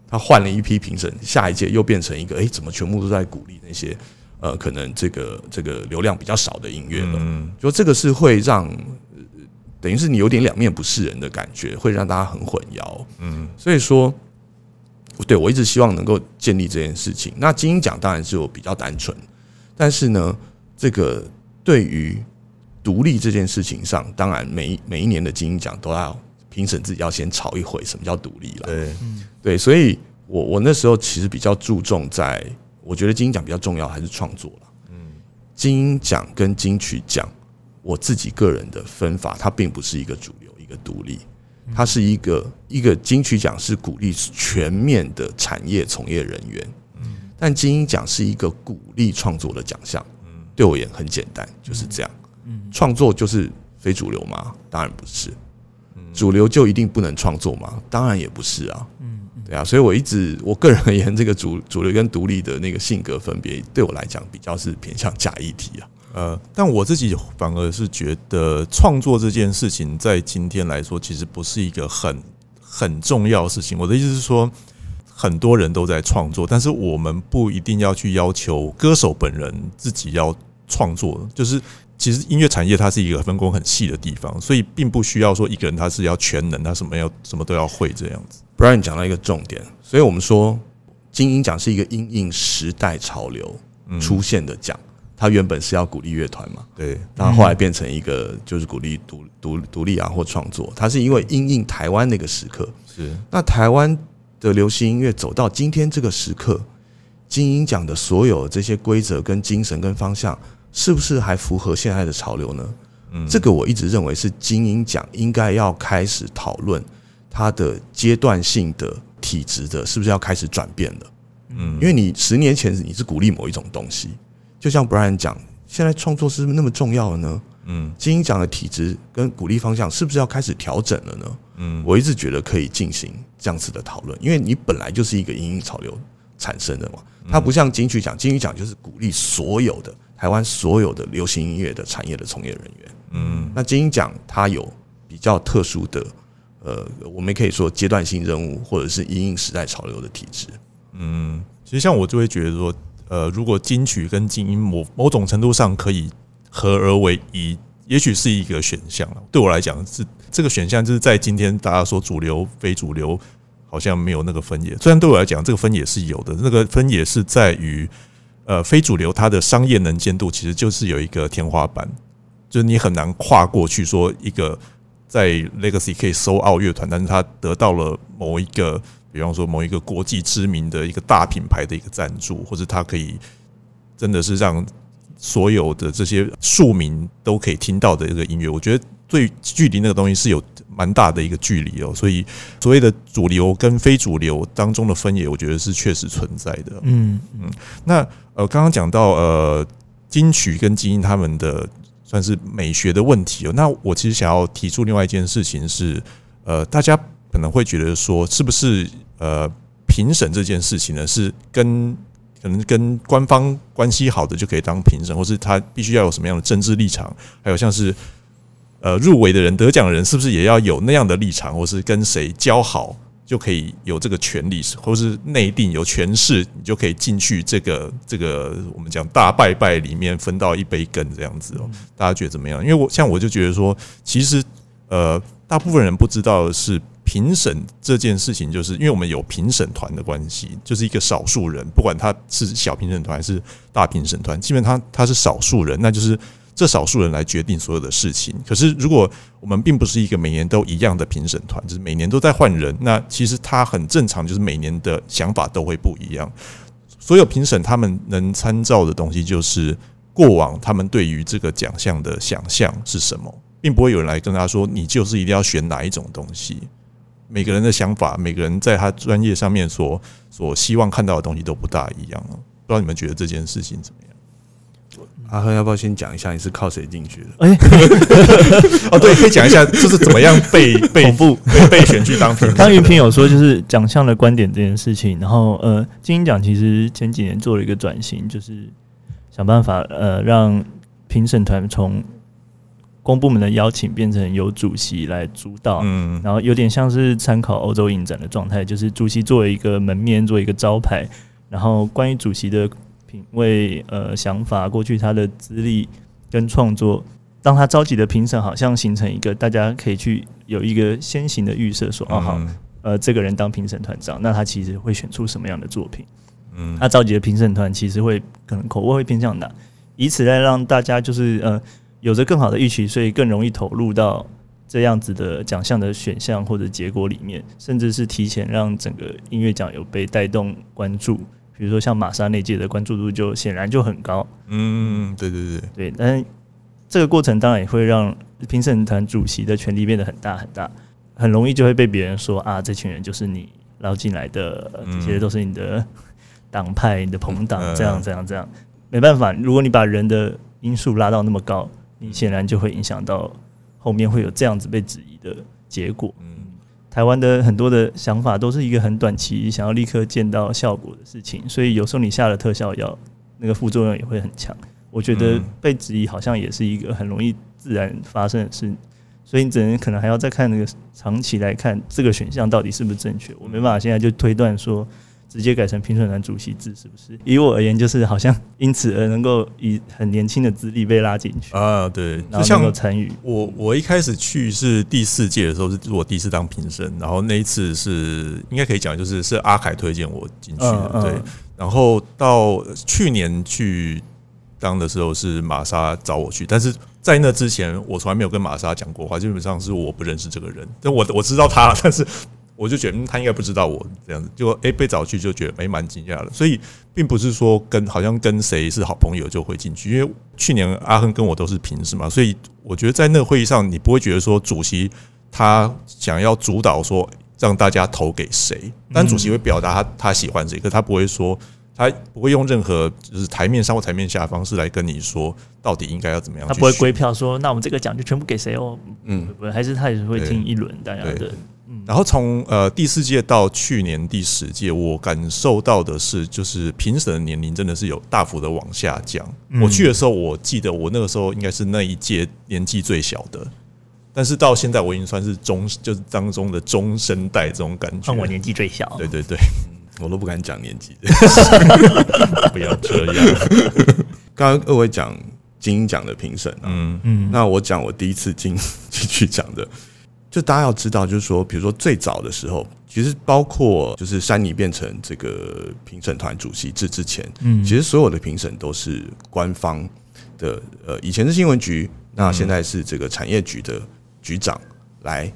他换了一批评审，下一届又变成一个，诶，怎么全部都在鼓励那些呃，可能这个这个流量比较少的音乐了？嗯就这个是会让，呃等于是你有点两面不是人的感觉，会让大家很混淆。嗯所以说，对我一直希望能够建立这件事情。那金鹰奖当然是我比较单纯，但是呢，这个对于独立这件事情上，当然每一每一年的金鹰奖都要评审自己要先吵一回，什么叫独立了？对，对，所以我我那时候其实比较注重在，我觉得金鹰奖比较重要还是创作了。嗯，金鹰奖跟金曲奖，我自己个人的分法，它并不是一个主流，一个独立，它是一个一个金曲奖是鼓励全面的产业从业人员，但金鹰奖是一个鼓励创作的奖项。对我也很简单，就是这样。创作就是非主流吗？当然不是。主流就一定不能创作吗？当然也不是啊。对啊，所以我一直我个人而言，这个主主流跟独立的那个性格分别，对我来讲比较是偏向假议题啊。呃，但我自己反而是觉得创作这件事情，在今天来说，其实不是一个很很重要的事情。我的意思是说，很多人都在创作，但是我们不一定要去要求歌手本人自己要创作。就是其实音乐产业它是一个分工很细的地方，所以并不需要说一个人他是要全能，他什么要什么都要会这样子。Brian 讲到一个重点，所以我们说金鹰奖是一个因应时代潮流出现的奖。它原本是要鼓励乐团嘛，对，但后来变成一个就是鼓励独独独立啊或创作。它是因为因应台湾那个时刻，是那台湾的流行音乐走到今天这个时刻，金鹰奖的所有这些规则跟精神跟方向，是不是还符合现在的潮流呢？嗯这个我一直认为是精英奖应该要开始讨论它的阶段性的体质的，是不是要开始转变了？嗯因为你十年前你是鼓励某一种东西，就像 Brian 讲，现在创作是不是那么重要了呢？嗯精英奖的体质跟鼓励方向是不是要开始调整了呢？嗯我一直觉得可以进行这样子的讨论，因为你本来就是一个因应潮流产生的嘛，它不像金曲奖，金曲奖就是鼓励所有的台湾所有的流行音乐的产业的从业人员。嗯那金鹰奖它有比较特殊的，呃，我们可以说阶段性任务，或者是因应时代潮流的体制。嗯，其实像我就会觉得说，呃，如果金曲跟精英某某种程度上可以合而为一，也许是一个选项了。对我来讲，是这个选项就是在今天大家说主流非主流好像没有那个分野，虽然对我来讲这个分野是有的，那个分野是在于呃非主流它的商业能见度其实就是有一个天花板，就是你很难跨过去说一个在 Legacy 可以收奥乐团，但是他得到了某一个。比方说，某一个国际知名的一个大品牌的一个赞助，或者它可以真的是让所有的这些庶民都可以听到的一个音乐，我觉得最距离那个东西是有蛮大的一个距离哦。所以，所谓的主流跟非主流当中的分野，我觉得是确实存在的。嗯嗯。那呃，刚刚讲到呃，金曲跟基因他们的算是美学的问题哦。那我其实想要提出另外一件事情是，呃，大家。可能会觉得说，是不是呃评审这件事情呢，是跟可能跟官方关系好的就可以当评审，或是他必须要有什么样的政治立场？还有像是呃入围的人、得奖的人，是不是也要有那样的立场，或是跟谁交好就可以有这个权利，或是内定有权势，你就可以进去这个这个我们讲大拜拜里面分到一杯羹这样子哦？大家觉得怎么样？因为我像我就觉得说，其实呃大部分人不知道的是。评审这件事情，就是因为我们有评审团的关系，就是一个少数人，不管他是小评审团还是大评审团，基本上他是少数人，那就是这少数人来决定所有的事情。可是，如果我们并不是一个每年都一样的评审团，就是每年都在换人，那其实他很正常，就是每年的想法都会不一样。所有评审他们能参照的东西，就是过往他们对于这个奖项的想象是什么，并不会有人来跟他说，你就是一定要选哪一种东西。每个人的想法，每个人在他专业上面所所希望看到的东西都不大一样不知道你们觉得这件事情怎么样？阿亨要不要先讲一下你是靠谁进去的？哎，哦，对，可以讲一下，就是怎么样被 被部被被选去当评。刚云平有说就是奖项的观点这件事情，然后呃，金鹰奖其实前几年做了一个转型，就是想办法呃让评审团从。公部门的邀请变成由主席来主导，嗯，然后有点像是参考欧洲影展的状态，就是主席作为一个门面，做一个招牌，然后关于主席的品味、呃想法、过去他的资历跟创作，当他召集的评审，好像形成一个大家可以去有一个先行的预设，说哦好，呃这个人当评审团长，那他其实会选出什么样的作品？嗯，他召集的评审团其实会可能口味会偏向哪，以此来让大家就是呃。有着更好的预期，所以更容易投入到这样子的奖项的选项或者结果里面，甚至是提前让整个音乐奖有被带动关注。比如说像玛莎那届的关注度就显然就很高。嗯，对对对对。但是这个过程当然也会让评审团主席的权力变得很大很大，很容易就会被别人说啊，这群人就是你捞进来的，这些都是你的党派、你的朋党，这样这样这样。没办法，如果你把人的因素拉到那么高。你显然就会影响到后面会有这样子被质疑的结果。嗯，台湾的很多的想法都是一个很短期，想要立刻见到效果的事情，所以有时候你下了特效药，那个副作用也会很强。我觉得被质疑好像也是一个很容易自然发生的事，所以你只能可能还要再看那个长期来看这个选项到底是不是正确。我没办法现在就推断说。直接改成评审团主席制是不是？以我而言，就是好像因此而能够以很年轻的资历被拉进去啊，对，然后能够参与。我我一开始去是第四届的时候，是我第一次当评审，然后那一次是应该可以讲，就是是阿凯推荐我进去的，对。然后到去年去当的时候，是玛莎找我去，但是在那之前，我从来没有跟玛莎讲过话，基本上是我不认识这个人，但我我知道他，但是。我就觉得他应该不知道我这样子，就诶被找去就觉得没蛮惊讶的，所以并不是说跟好像跟谁是好朋友就会进去，因为去年阿亨跟我都是平时嘛，所以我觉得在那个会议上你不会觉得说主席他想要主导说让大家投给谁，但主席会表达他他喜欢谁，可他不会说他不会用任何就是台面上或台面下的方式来跟你说到底应该要怎么样，他不会归票说那我们这个奖就全部给谁哦，嗯，不还是他也是会听一轮大家的。然后从呃第四届到去年第十届，我感受到的是，就是评审的年龄真的是有大幅的往下降。我去的时候，我记得我那个时候应该是那一届年纪最小的，但是到现在我已经算是中，就是当中的中生代这种感觉。我年纪最小，对对对。我都不敢讲年纪。不要这样。刚刚二位讲金鹰奖的评审啊，嗯嗯，那我讲我第一次进进去讲的，就大家要知道，就是说，比如说最早的时候，其实包括就是山尼变成这个评审团主席制之前，嗯，其实所有的评审都是官方的，呃，以前是新闻局，那现在是这个产业局的局长来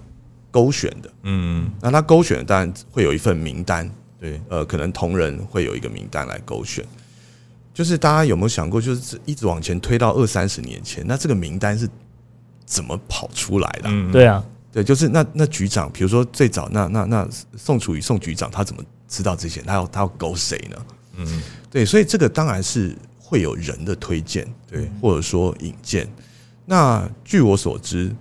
勾选的。嗯，那他勾选当然会有一份名单，对，呃，可能同仁会有一个名单来勾选。就是大家有没有想过，就是一直往前推到二三十年前，那这个名单是怎么跑出来的啊、嗯，对啊，对，就是那那局长，比如说最早那那那宋楚瑜宋局长，他怎么知道这些？他要他要勾谁呢？嗯，对，所以这个当然是会有人的推荐，对，或者说引荐。那据我所知，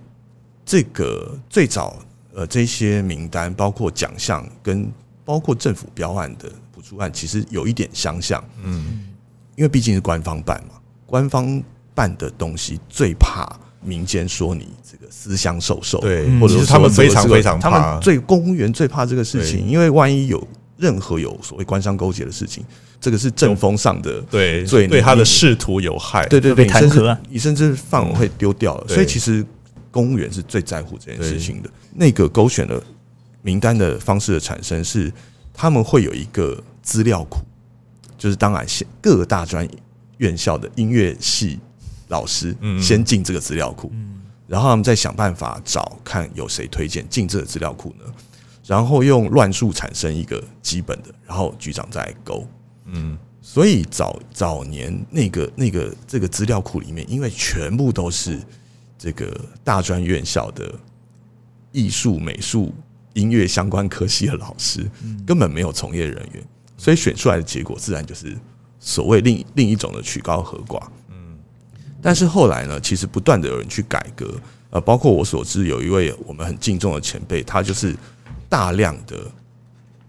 这个最早呃这些名单，包括奖项跟包括政府标案的补助案，其实有一点相像，嗯，因为毕竟是官方办嘛，官方办的东西最怕民间说你这个私相授受，对，嗯或者是他们非常非常他怕。们，最公务员最怕这个事情，因为万一有任何有所谓官商勾结的事情，这个是政风上的，对，最对他的仕途有害，对对被弹你甚至劾啊你甚至范围会丢掉了。所以其实公务员是最在乎这件事情的。那个勾选的名单的方式的产生是，他们会有一个资料库，就是当然先各个大专院校的音乐系老师嗯先进这个资料库，嗯然后他们再想办法找看有谁推荐进这个资料库呢，然后用乱数产生一个基本的，然后局长再勾。嗯，所以早早年那个那个这个资料库里面，因为全部都是这个大专院校的艺术、美术、音乐相关科系的老师，根本没有从业人员，所以选出来的结果自然就是所谓另另一种的曲高和寡。但是后来呢，其实不断的有人去改革，呃，包括我所知有一位我们很敬重的前辈，他就是大量的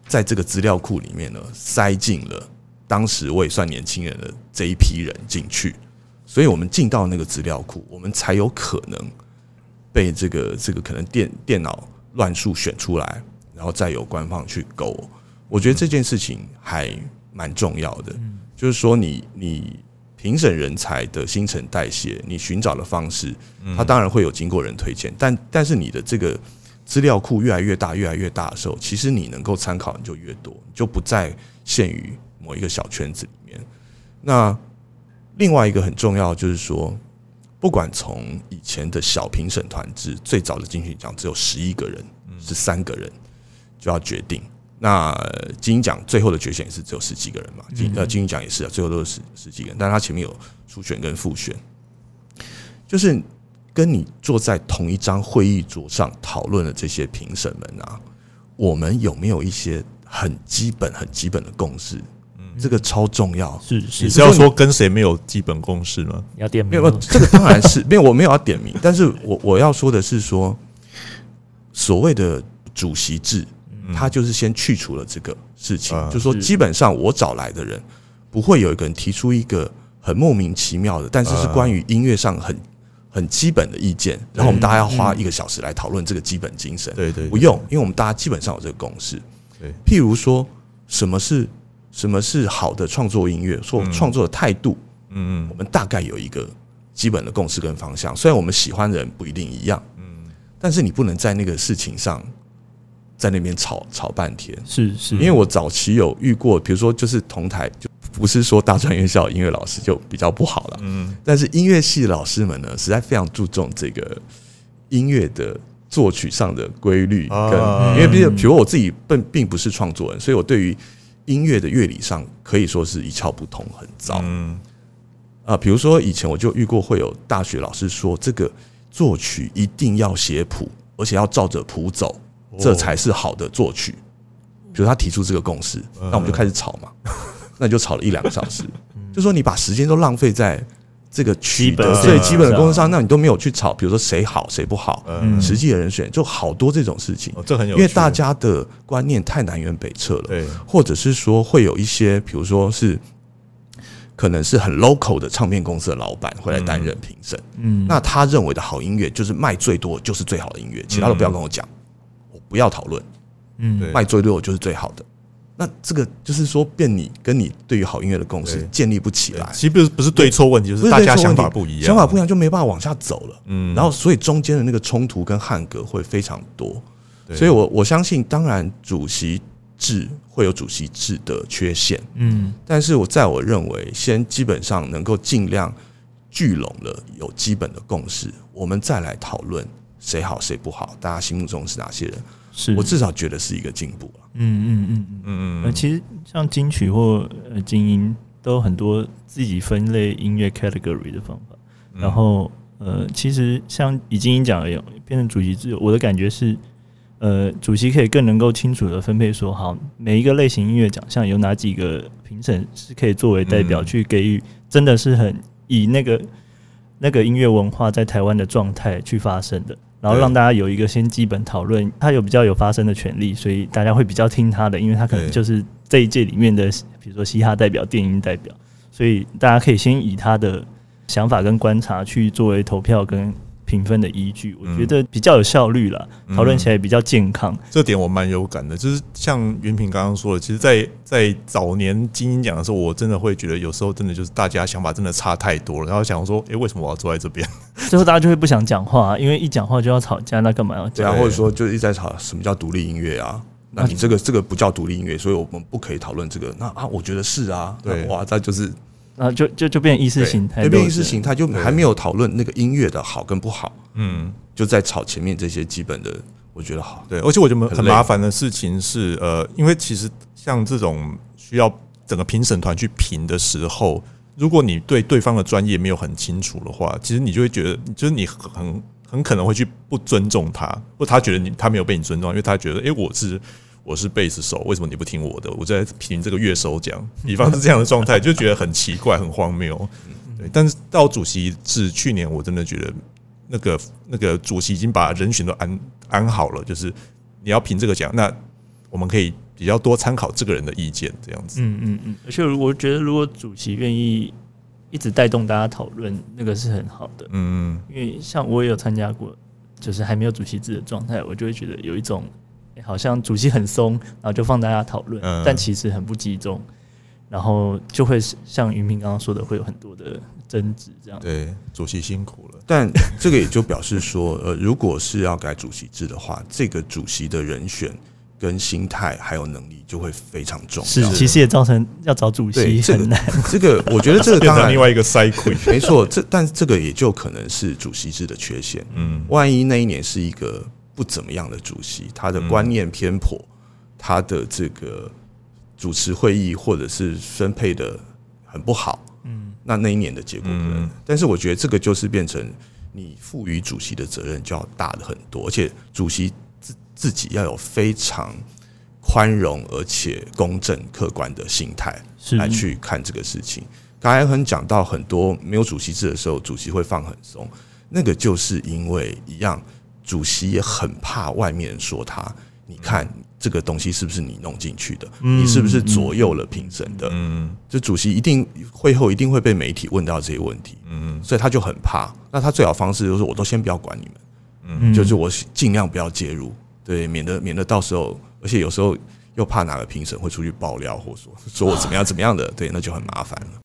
在这个资料库里面呢塞进了。当时我也算年轻人的这一批人进去，所以我们进到那个资料库，我们才有可能被这个这个可能电电脑乱数选出来，然后再由官方去勾。我觉得这件事情还蛮重要的，就是说你你评审人才的新陈代谢，你寻找的方式，它当然会有经过人推荐，但但是你的这个资料库越来越大、越来越大的时候，其实你能够参考的就越多，你就不再限于某一个小圈子里面。那另外一个很重要就是说，不管从以前的小评审团制，最早的金曲奖只有十一个人，是三个人就要决定。那呃金鹰奖最后的决选也是只有十几个人嘛，金呃金鹰奖也是啊，最后都是十十几个人，但是他前面有初选跟复选，就是跟你坐在同一张会议桌上讨论的这些评审们啊，我们有没有一些很基本、很基本的共识？这个超重要。是是你是要说跟谁没有基本共识吗？要点名没有，这个当然是没有，我没有要点名，但是我我要说的是说，所谓的主席制，它就是先去除了这个事情，啊。就说基本上我找来的人，不会有一个人提出一个很莫名其妙的，但是是关于音乐上很很基本的意见，然后我们大家要花一个小时来讨论这个基本精神。对对，不用，因为我们大家基本上有这个共识。对，譬如说，什么是什么是好的创作音乐，说嗯。创作的态度，嗯。我们大概有一个基本的共识跟方向。虽然我们喜欢的人不一定一样，嗯。但是你不能在那个事情上在那边吵吵半天。是是，因为我早期有遇过，比如说就是同台，就不是说大专院校音乐老师就比较不好了，嗯。但是音乐系的老师们呢，实在非常注重这个音乐的作曲上的规律，跟、啊因为毕竟，比如我自己并并不是创作人，所以我对于音乐的乐理上可以说是一窍不通，很糟。嗯。啊，比如说以前我就遇过会有大学老师说，这个作曲一定要写谱，而且要照着谱走，这才是好的作曲。比如他提出这个共识，那我们就开始吵嘛，那就吵了一两个小时。就说你把时间都浪费在这个曲基本的最基本的公式上，那你都没有去吵，比如说谁好谁不好，嗯，实际的人选就好多这种事情，哦，这很有，因为大家的观念太南辕北辙了。对或者是说会有一些，比如说是可能是很 local 的唱片公司的老板会来担任评审，嗯，那他认为的好音乐就是卖最多就是最好的音乐，其他都不要跟我讲，我不要讨论，嗯。对。卖最多就是最好的。那这个就是说，变你跟你对于好音乐的共识建立不起来，其实不是不是对错问题，就是大家想法不一样，想法不一样就没办法往下走了。嗯。然后所以中间的那个冲突跟汉格会非常多。所以我我相信，当然主席制会有主席制的缺陷，嗯。但是我在我认为，先基本上能够尽量聚拢了有基本的共识，我们再来讨论谁好谁不好，大家心目中是哪些人，是我至少觉得是一个进步了。嗯嗯嗯嗯。嗯呃，其实像金曲或呃精英都有很多自己分类音乐 category 的方法。嗯然后呃，其实像以精英奖而言，变成主席制，我的感觉是，呃，主席可以更能够清楚的分配说，好，每一个类型音乐奖项有哪几个评审是可以作为代表嗯去给予，真的是很以那个那个音乐文化在台湾的状态去发生的。然后让大家有一个先基本讨论，他有比较有发声的权利，所以大家会比较听他的，因为他可能就是这一届里面的，比如说嘻哈代表、电音代表，所以大家可以先以他的想法跟观察去作为投票跟评分的依据，我嗯觉得比较有效率啦，嗯讨论起来比较健康。这点我蛮有感的，就是像云平刚刚说的，其实在，在早年金鹰奖的时候，我真的会觉得有时候真的就是大家想法真的差太多了，然后想说，诶，为什么我要坐在这边？最后大家就会不想讲话，因为一讲话就要吵架，那干嘛要讲？对啊，或者说就一直在吵什么叫独立音乐啊？那你这个这个不叫独立音乐，所以我们不可以讨论这个。那啊，我觉得是啊，对哇，那就是然后就就就变意识形态斗争，对变意识形态，就还没有讨论那个音乐的好跟不好，嗯，就在吵前面这些基本的，我觉得好。对，而且我觉得很麻烦的事情是，呃，因为其实像这种需要整个评审团去评的时候，如果你对对方的专业没有很清楚的话，其实你就会觉得，就是你很很可能会去不尊重他，或他觉得你他没有被你尊重，因为他觉得，诶，我是我是贝斯手，为什么你不听我的？我在评这个乐手奖，比方是这样的状态，就觉得很奇怪、很荒谬。对，但是到主席制，去年我真的觉得那个那个主席已经把人选都安安好了，就是你要评这个奖，那我们可以比较多参考这个人的意见，这样子。嗯嗯嗯，而且我觉得如果主席愿意一直带动大家讨论，那个是很好的。嗯，因为像我也有参加过，就是还没有主席制的状态，我就会觉得有一种、诶好像主席很松，然后就放大家讨论，嗯但其实很不集中，然后就会像云平刚刚说的，会有很多的争执这样。对，主席辛苦了。但这个也就表示说，呃，如果是要改主席制的话，这个主席的人选跟心态还有能力就会非常重要是要。，其实也造成要找主席很难。这个，我觉得这个变当然 另外一个 cycle。没错，这但这个也就可能是主席制的缺陷。嗯万一那一年是一个不怎么样的主席，他的观念偏颇，他的这个主持会议或者是分配的很不好，嗯，那那一年的结果可能嗯，但是我觉得这个就是变成你赋予主席的责任就要大的很多，而且主席自自己要有非常宽容而且公正客观的心态是。来去看这个事情。刚才很讲到很多没有主席制的时候，主席会放很松，那个就是因为一样，主席也很怕外面人说他，你看这个东西是不是你弄进去的？嗯你是不是左右了评审的？嗯这主席一定会后一定会被媒体问到这些问题，嗯所以他就很怕。那他最好方式就是我都先不要管你们，嗯就是我尽量不要介入，对，免得免得到时候，而且有时候又怕哪个评审会出去爆料，或说说我怎么样怎么样的，对，那就很麻烦了。